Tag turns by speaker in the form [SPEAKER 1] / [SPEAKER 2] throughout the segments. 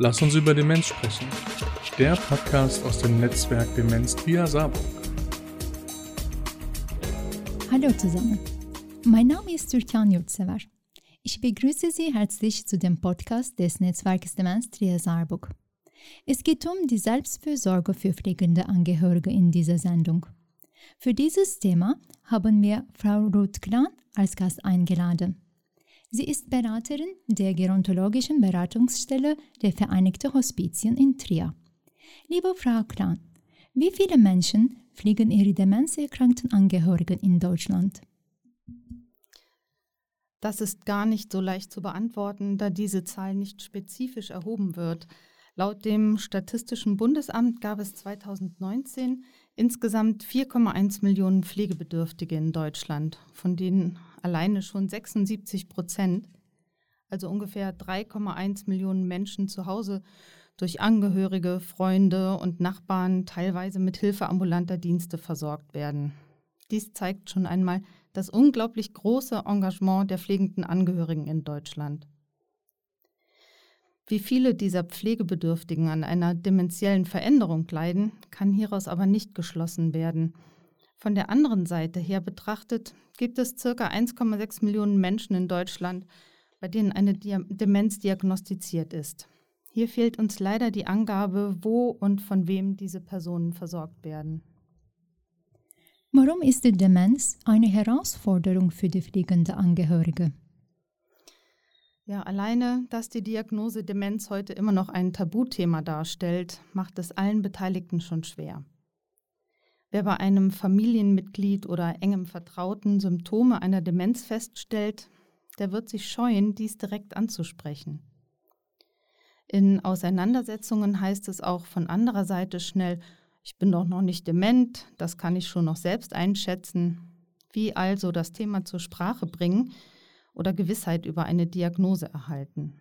[SPEAKER 1] Lass uns über Demenz sprechen. Der Podcast aus dem Netzwerk Demenz via Saarburg.
[SPEAKER 2] Hallo zusammen. Mein Name ist Türkan Yurtsever. Ich begrüße Sie herzlich zu dem Podcast des Netzwerks Demenz Trier Saarburg. Es geht um die Selbstfürsorge für pflegende Angehörige in dieser Sendung. Für dieses Thema haben wir Frau Ruth Klan als Gast eingeladen. Sie ist Beraterin der gerontologischen Beratungsstelle der Vereinigten Hospizien in Trier. Liebe Frau Kran, wie viele Menschen pflegen ihre demenzerkrankten Angehörigen in Deutschland?
[SPEAKER 3] Das ist gar nicht so leicht zu beantworten, da diese Zahl nicht spezifisch erhoben wird. Laut dem Statistischen Bundesamt gab es 2019 insgesamt 4,1 Millionen Pflegebedürftige in Deutschland, von denen alleine schon 76 Prozent, also ungefähr 3,1 Millionen Menschen zu Hause durch Angehörige, Freunde und Nachbarn teilweise mit Hilfe ambulanter Dienste versorgt werden. Dies zeigt schon einmal das unglaublich große Engagement der pflegenden Angehörigen in Deutschland. Wie viele dieser Pflegebedürftigen an einer dementiellen Veränderung leiden, kann hieraus aber nicht geschlossen werden. Von der anderen Seite her betrachtet gibt es ca. 1,6 Millionen Menschen in Deutschland, bei denen eine Demenz diagnostiziert ist. Hier fehlt uns leider die Angabe, wo und von wem diese Personen versorgt werden.
[SPEAKER 2] Warum ist die Demenz eine Herausforderung für die pflegende Angehörige?
[SPEAKER 3] Ja, alleine, dass die Diagnose Demenz heute immer noch ein Tabuthema darstellt, macht es allen Beteiligten schon schwer. Wer bei einem Familienmitglied oder engem Vertrauten Symptome einer Demenz feststellt, der wird sich scheuen, dies direkt anzusprechen. In Auseinandersetzungen heißt es auch von anderer Seite schnell, ich bin doch noch nicht dement, das kann ich schon noch selbst einschätzen. Wie also das Thema zur Sprache bringen oder Gewissheit über eine Diagnose erhalten.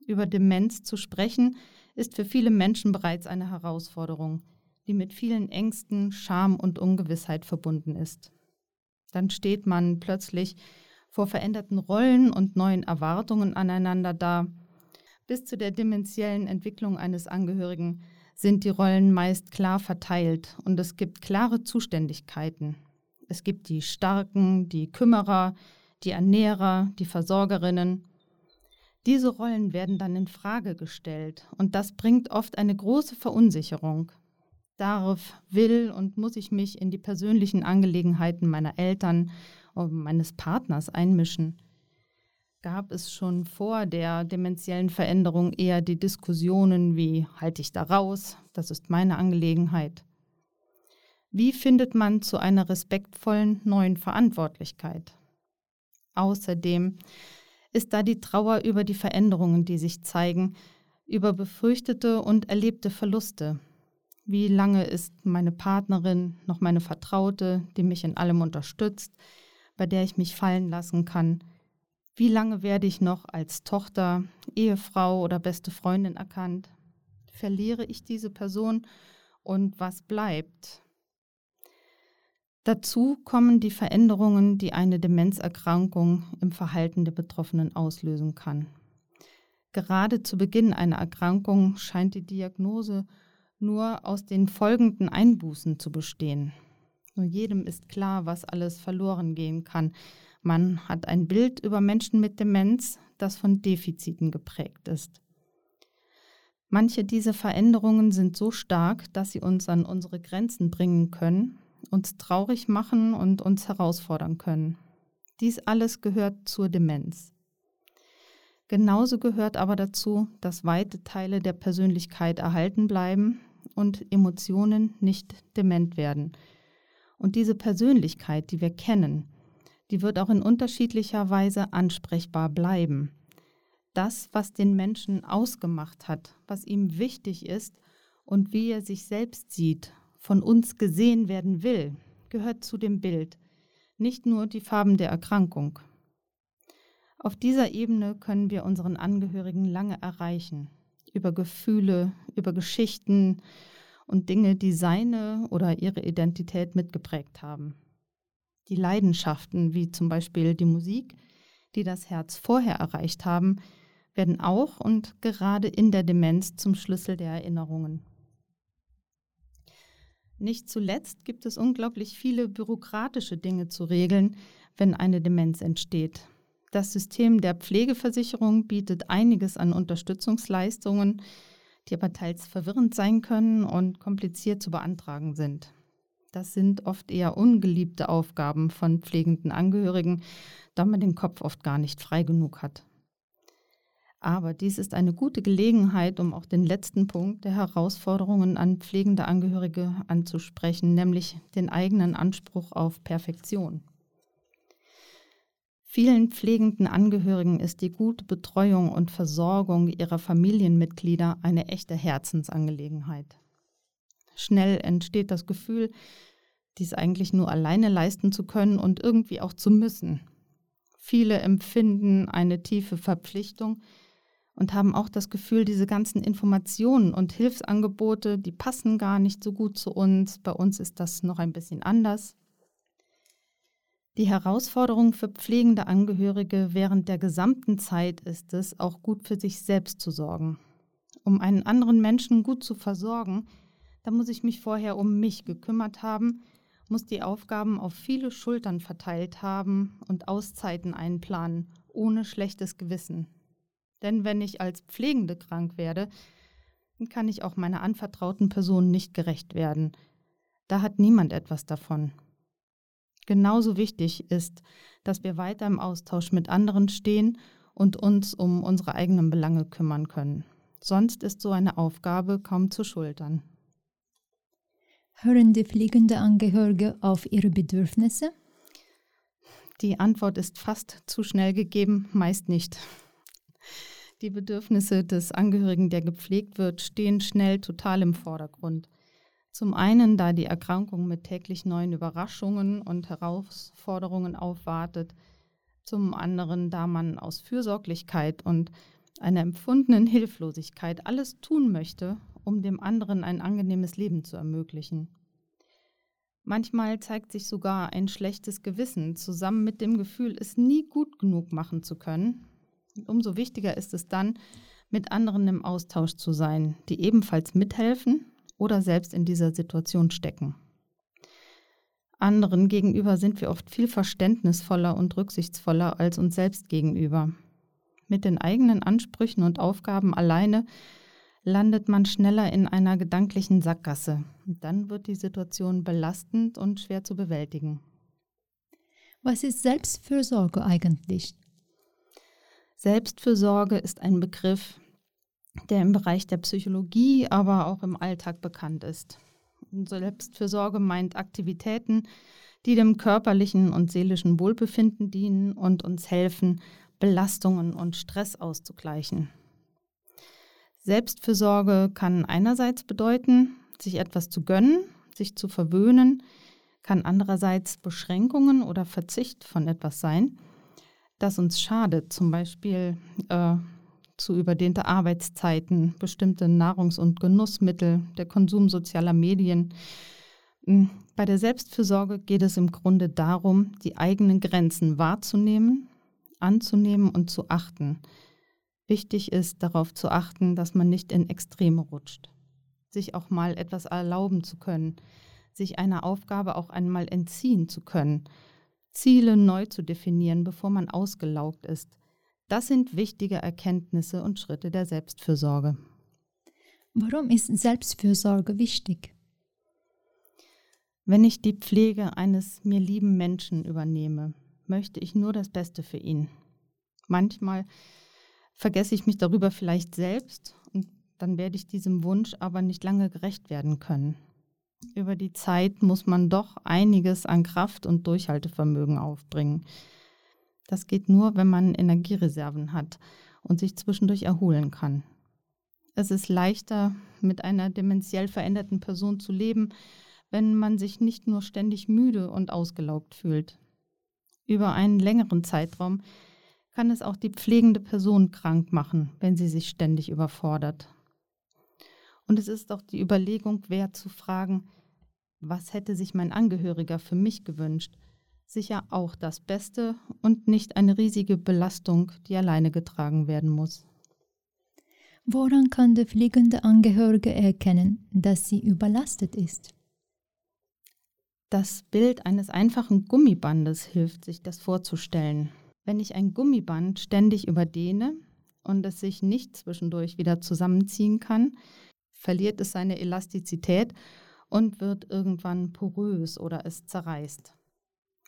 [SPEAKER 3] Über Demenz zu sprechen, ist für viele Menschen bereits eine Herausforderung die mit vielen Ängsten, Scham und Ungewissheit verbunden ist. Dann steht man plötzlich vor veränderten Rollen und neuen Erwartungen aneinander da. Bis zu der dementiellen Entwicklung eines Angehörigen sind die Rollen meist klar verteilt und es gibt klare Zuständigkeiten. Es gibt die Starken, die Kümmerer, die Ernährer, die Versorgerinnen. Diese Rollen werden dann in Frage gestellt und das bringt oft eine große Verunsicherung. Darauf will und muss ich mich in die persönlichen Angelegenheiten meiner Eltern und meines Partners einmischen. Gab es schon vor der dementiellen Veränderung eher die Diskussionen wie halte ich da raus, das ist meine Angelegenheit. Wie findet man zu einer respektvollen neuen Verantwortlichkeit? Außerdem ist da die Trauer über die Veränderungen, die sich zeigen, über befürchtete und erlebte Verluste, wie lange ist meine Partnerin noch meine Vertraute, die mich in allem unterstützt, bei der ich mich fallen lassen kann? Wie lange werde ich noch als Tochter, Ehefrau oder beste Freundin erkannt? Verliere ich diese Person und was bleibt? Dazu kommen die Veränderungen, die eine Demenzerkrankung im Verhalten der Betroffenen auslösen kann. Gerade zu Beginn einer Erkrankung scheint die Diagnose nur aus den folgenden Einbußen zu bestehen. Nur jedem ist klar, was alles verloren gehen kann. Man hat ein Bild über Menschen mit Demenz, das von Defiziten geprägt ist. Manche dieser Veränderungen sind so stark, dass sie uns an unsere Grenzen bringen können, uns traurig machen und uns herausfordern können. Dies alles gehört zur Demenz. Genauso gehört aber dazu, dass weite Teile der Persönlichkeit erhalten bleiben und Emotionen nicht dement werden. Und diese Persönlichkeit, die wir kennen, die wird auch in unterschiedlicher Weise ansprechbar bleiben. Das, was den Menschen ausgemacht hat, was ihm wichtig ist und wie er sich selbst sieht, von uns gesehen werden will, gehört zu dem Bild, nicht nur die Farben der Erkrankung. Auf dieser Ebene können wir unseren Angehörigen lange erreichen, über Gefühle, über Geschichten und Dinge, die seine oder ihre Identität mitgeprägt haben. Die Leidenschaften, wie zum Beispiel die Musik, die das Herz vorher erreicht haben, werden auch und gerade in der Demenz zum Schlüssel der Erinnerungen. Nicht zuletzt gibt es unglaublich viele bürokratische Dinge zu regeln, wenn eine Demenz entsteht. Das System der Pflegeversicherung bietet einiges an Unterstützungsleistungen, die aber teils verwirrend sein können und kompliziert zu beantragen sind. Das sind oft eher ungeliebte Aufgaben von pflegenden Angehörigen, da man den Kopf oft gar nicht frei genug hat. Aber dies ist eine gute Gelegenheit, um auch den letzten Punkt der Herausforderungen an pflegende Angehörige anzusprechen, nämlich den eigenen Anspruch auf Perfektion. Vielen pflegenden Angehörigen ist die gute Betreuung und Versorgung ihrer Familienmitglieder eine echte Herzensangelegenheit. Schnell entsteht das Gefühl, dies eigentlich nur alleine leisten zu können und irgendwie auch zu müssen. Viele empfinden eine tiefe Verpflichtung, und haben auch das Gefühl, diese ganzen Informationen und Hilfsangebote, die passen gar nicht so gut zu uns. Bei uns ist das noch ein bisschen anders. Die Herausforderung für pflegende Angehörige während der gesamten Zeit ist es, auch gut für sich selbst zu sorgen. Um einen anderen Menschen gut zu versorgen, da muss ich mich vorher um mich gekümmert haben, muss die Aufgaben auf viele Schultern verteilt haben und Auszeiten einplanen, ohne schlechtes Gewissen. Denn wenn ich als Pflegende krank werde, dann kann ich auch meiner anvertrauten Person nicht gerecht werden. Da hat niemand etwas davon. Genauso wichtig ist, dass wir weiter im Austausch mit anderen stehen und uns um unsere eigenen Belange kümmern können. Sonst ist so eine Aufgabe kaum zu schultern.
[SPEAKER 2] Hören die pflegende Angehörige auf ihre Bedürfnisse?
[SPEAKER 3] Die Antwort ist fast zu schnell gegeben, meist nicht. Die Bedürfnisse des Angehörigen, der gepflegt wird, stehen schnell total im Vordergrund. Zum einen, da die Erkrankung mit täglich neuen Überraschungen und Herausforderungen aufwartet. Zum anderen, da man aus Fürsorglichkeit und einer empfundenen Hilflosigkeit alles tun möchte, um dem anderen ein angenehmes Leben zu ermöglichen. Manchmal zeigt sich sogar ein schlechtes Gewissen zusammen mit dem Gefühl, es nie gut genug machen zu können, umso wichtiger ist es dann, mit anderen im Austausch zu sein, die ebenfalls mithelfen oder selbst in dieser Situation stecken. Anderen gegenüber sind wir oft viel verständnisvoller und rücksichtsvoller als uns selbst gegenüber. Mit den eigenen Ansprüchen und Aufgaben alleine landet man schneller in einer gedanklichen Sackgasse. dann wird die Situation belastend und schwer zu bewältigen.
[SPEAKER 2] Was ist Selbstfürsorge eigentlich?
[SPEAKER 3] Selbstfürsorge ist ein Begriff, der im Bereich der Psychologie, aber auch im Alltag bekannt ist. Selbstfürsorge meint Aktivitäten, die dem körperlichen und seelischen Wohlbefinden dienen und uns helfen, Belastungen und Stress auszugleichen. Selbstfürsorge kann einerseits bedeuten, sich etwas zu gönnen, sich zu verwöhnen, kann andererseits Beschränkungen oder Verzicht von etwas sein das uns schadet, zum Beispiel äh, zu überdehnte Arbeitszeiten, bestimmte Nahrungs- und Genussmittel, der Konsum sozialer Medien. Hm, bei der Selbstfürsorge geht es im Grunde darum, die eigenen Grenzen wahrzunehmen, anzunehmen und zu achten. Wichtig ist darauf zu achten, dass man nicht in Extreme rutscht, sich auch mal etwas erlauben zu können, sich einer Aufgabe auch einmal entziehen zu können Ziele neu zu definieren, bevor man ausgelaugt ist. Das sind wichtige Erkenntnisse und Schritte der Selbstfürsorge.
[SPEAKER 2] Warum ist Selbstfürsorge wichtig?
[SPEAKER 3] Wenn ich die Pflege eines mir lieben Menschen übernehme, möchte ich nur das Beste für ihn. Manchmal vergesse ich mich darüber vielleicht selbst und dann werde ich diesem Wunsch aber nicht lange gerecht werden können. Über die Zeit muss man doch einiges an Kraft und Durchhaltevermögen aufbringen. Das geht nur, wenn man Energiereserven hat und sich zwischendurch erholen kann. Es ist leichter, mit einer dementiell veränderten Person zu leben, wenn man sich nicht nur ständig müde und ausgelaugt fühlt. Über einen längeren Zeitraum kann es auch die pflegende Person krank machen, wenn sie sich ständig überfordert. Und es ist auch die Überlegung wert zu fragen, was hätte sich mein Angehöriger für mich gewünscht? Sicher auch das Beste und nicht eine riesige Belastung, die alleine getragen werden muss.
[SPEAKER 2] Woran kann der pflegende Angehörige erkennen, dass sie überlastet ist?
[SPEAKER 3] Das Bild eines einfachen Gummibandes hilft, sich das vorzustellen. Wenn ich ein Gummiband ständig überdehne und es sich nicht zwischendurch wieder zusammenziehen kann, verliert es seine Elastizität und wird irgendwann porös oder es zerreißt.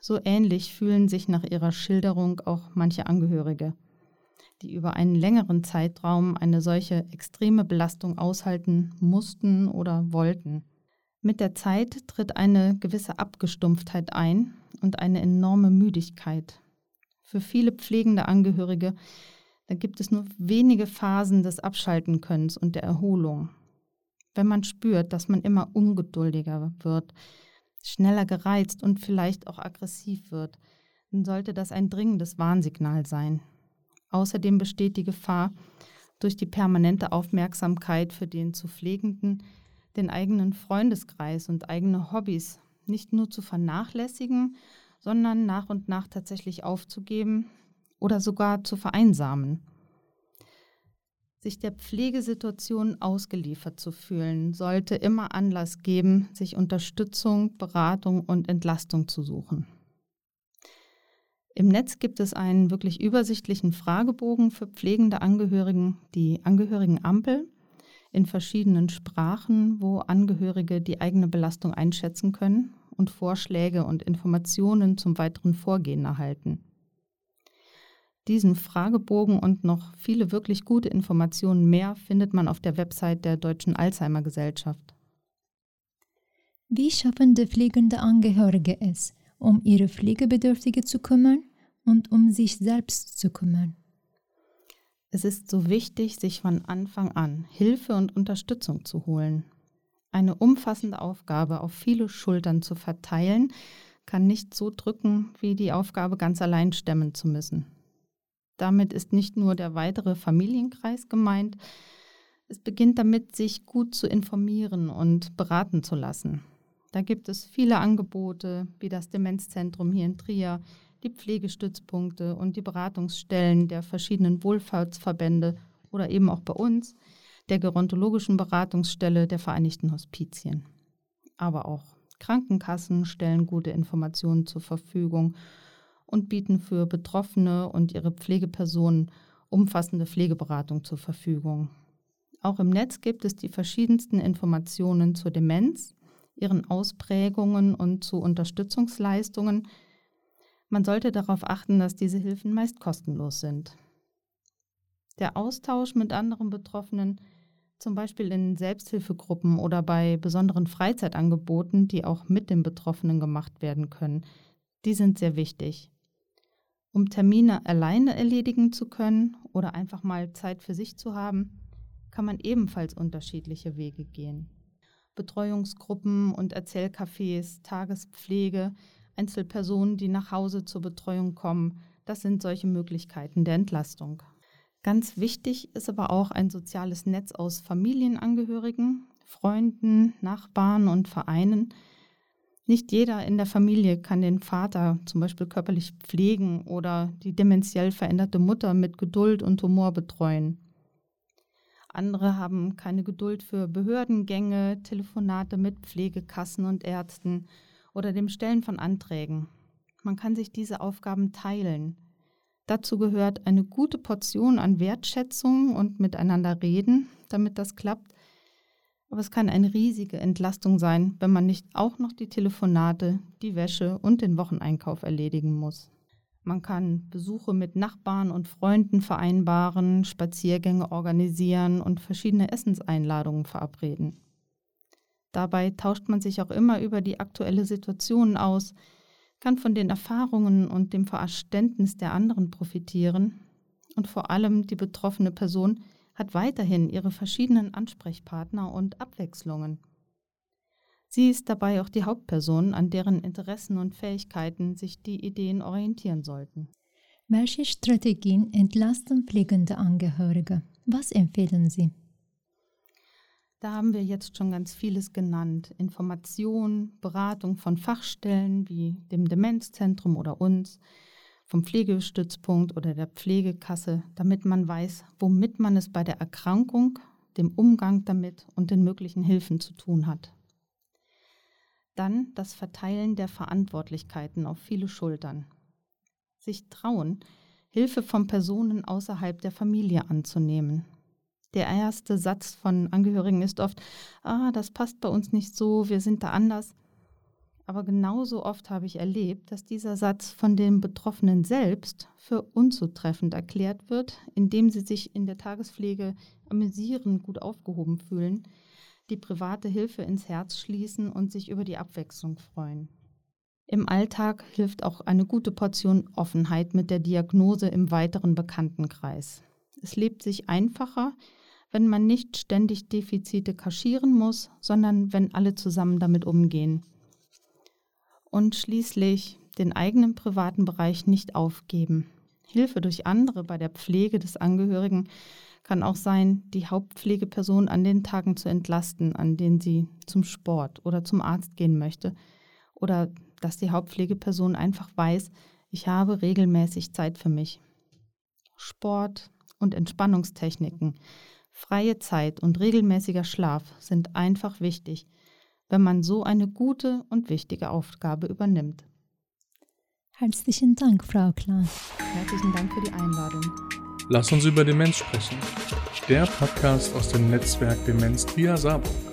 [SPEAKER 3] So ähnlich fühlen sich nach ihrer Schilderung auch manche Angehörige, die über einen längeren Zeitraum eine solche extreme Belastung aushalten mussten oder wollten. Mit der Zeit tritt eine gewisse Abgestumpftheit ein und eine enorme Müdigkeit. Für viele pflegende Angehörige, da gibt es nur wenige Phasen des Abschaltenkönnens und der Erholung. Wenn man spürt, dass man immer ungeduldiger wird, schneller gereizt und vielleicht auch aggressiv wird, dann sollte das ein dringendes Warnsignal sein. Außerdem besteht die Gefahr, durch die permanente Aufmerksamkeit für den zu Pflegenden den eigenen Freundeskreis und eigene Hobbys nicht nur zu vernachlässigen, sondern nach und nach tatsächlich aufzugeben oder sogar zu vereinsamen. Sich der Pflegesituation ausgeliefert zu fühlen, sollte immer Anlass geben, sich Unterstützung, Beratung und Entlastung zu suchen. Im Netz gibt es einen wirklich übersichtlichen Fragebogen für pflegende Angehörigen, die Angehörigenampel, in verschiedenen Sprachen, wo Angehörige die eigene Belastung einschätzen können und Vorschläge und Informationen zum weiteren Vorgehen erhalten. Diesen Fragebogen und noch viele wirklich gute Informationen mehr findet man auf der Website der Deutschen Alzheimer Gesellschaft.
[SPEAKER 2] Wie schaffen die pflegende Angehörige es, um ihre Pflegebedürftige zu kümmern und um sich selbst zu kümmern?
[SPEAKER 3] Es ist so wichtig, sich von Anfang an Hilfe und Unterstützung zu holen. Eine umfassende Aufgabe auf viele Schultern zu verteilen, kann nicht so drücken, wie die Aufgabe ganz allein stemmen zu müssen. Damit ist nicht nur der weitere Familienkreis gemeint, es beginnt damit, sich gut zu informieren und beraten zu lassen. Da gibt es viele Angebote, wie das Demenzzentrum hier in Trier, die Pflegestützpunkte und die Beratungsstellen der verschiedenen Wohlfahrtsverbände oder eben auch bei uns, der gerontologischen Beratungsstelle der Vereinigten Hospizien. Aber auch Krankenkassen stellen gute Informationen zur Verfügung und bieten für Betroffene und ihre Pflegepersonen umfassende Pflegeberatung zur Verfügung. Auch im Netz gibt es die verschiedensten Informationen zur Demenz, ihren Ausprägungen und zu Unterstützungsleistungen, man sollte darauf achten, dass diese Hilfen meist kostenlos sind. Der Austausch mit anderen Betroffenen, zum Beispiel in Selbsthilfegruppen oder bei besonderen Freizeitangeboten, die auch mit den Betroffenen gemacht werden können, die sind sehr wichtig. Um Termine alleine erledigen zu können oder einfach mal Zeit für sich zu haben, kann man ebenfalls unterschiedliche Wege gehen. Betreuungsgruppen und Erzählcafés, Tagespflege, Einzelpersonen, die nach Hause zur Betreuung kommen. Das sind solche Möglichkeiten der Entlastung. Ganz wichtig ist aber auch ein soziales Netz aus Familienangehörigen, Freunden, Nachbarn und Vereinen. Nicht jeder in der Familie kann den Vater zum Beispiel körperlich pflegen oder die dementiell veränderte Mutter mit Geduld und Humor betreuen. Andere haben keine Geduld für Behördengänge, Telefonate mit Pflegekassen und Ärzten oder dem Stellen von Anträgen. Man kann sich diese Aufgaben teilen. Dazu gehört eine gute Portion an Wertschätzung und miteinander reden, damit das klappt. Aber es kann eine riesige Entlastung sein, wenn man nicht auch noch die Telefonate, die Wäsche und den Wocheneinkauf erledigen muss. Man kann Besuche mit Nachbarn und Freunden vereinbaren, Spaziergänge organisieren und verschiedene Essenseinladungen verabreden. Dabei tauscht man sich auch immer über die aktuelle Situation aus, kann von den Erfahrungen und dem Verständnis der anderen profitieren und vor allem die betroffene Person hat weiterhin ihre verschiedenen Ansprechpartner und Abwechslungen. Sie ist dabei auch die Hauptperson, an deren Interessen und Fähigkeiten sich die Ideen orientieren sollten.
[SPEAKER 2] Welche Strategien entlasten pflegende Angehörige? Was empfehlen Sie?
[SPEAKER 3] Da haben wir jetzt schon ganz vieles genannt. Information, Beratung von Fachstellen wie dem Demenzzentrum oder uns, vom Pflegestützpunkt oder der Pflegekasse, damit man weiß, womit man es bei der Erkrankung, dem Umgang damit und den möglichen Hilfen zu tun hat. Dann das Verteilen der Verantwortlichkeiten auf viele Schultern. Sich trauen, Hilfe von Personen außerhalb der Familie anzunehmen. Der erste Satz von Angehörigen ist oft, ah, das passt bei uns nicht so, wir sind da anders. Aber genauso oft habe ich erlebt, dass dieser Satz von den Betroffenen selbst für unzutreffend erklärt wird, indem sie sich in der Tagespflege amüsieren, gut aufgehoben fühlen, die private Hilfe ins Herz schließen und sich über die Abwechslung freuen. Im Alltag hilft auch eine gute Portion Offenheit mit der Diagnose im weiteren Bekanntenkreis. Es lebt sich einfacher, wenn man nicht ständig Defizite kaschieren muss, sondern wenn alle zusammen damit umgehen und schließlich den eigenen privaten Bereich nicht aufgeben. Hilfe durch andere bei der Pflege des Angehörigen kann auch sein, die Hauptpflegeperson an den Tagen zu entlasten, an denen sie zum Sport oder zum Arzt gehen möchte. Oder dass die Hauptpflegeperson einfach weiß, ich habe regelmäßig Zeit für mich. Sport und Entspannungstechniken, freie Zeit und regelmäßiger Schlaf sind einfach wichtig, wenn man so eine gute und wichtige Aufgabe übernimmt.
[SPEAKER 2] Herzlichen Dank, Frau Klan.
[SPEAKER 3] Herzlichen Dank für die Einladung.
[SPEAKER 1] Lass uns über Demenz sprechen. Der Podcast aus dem Netzwerk Demenz via Saarburg.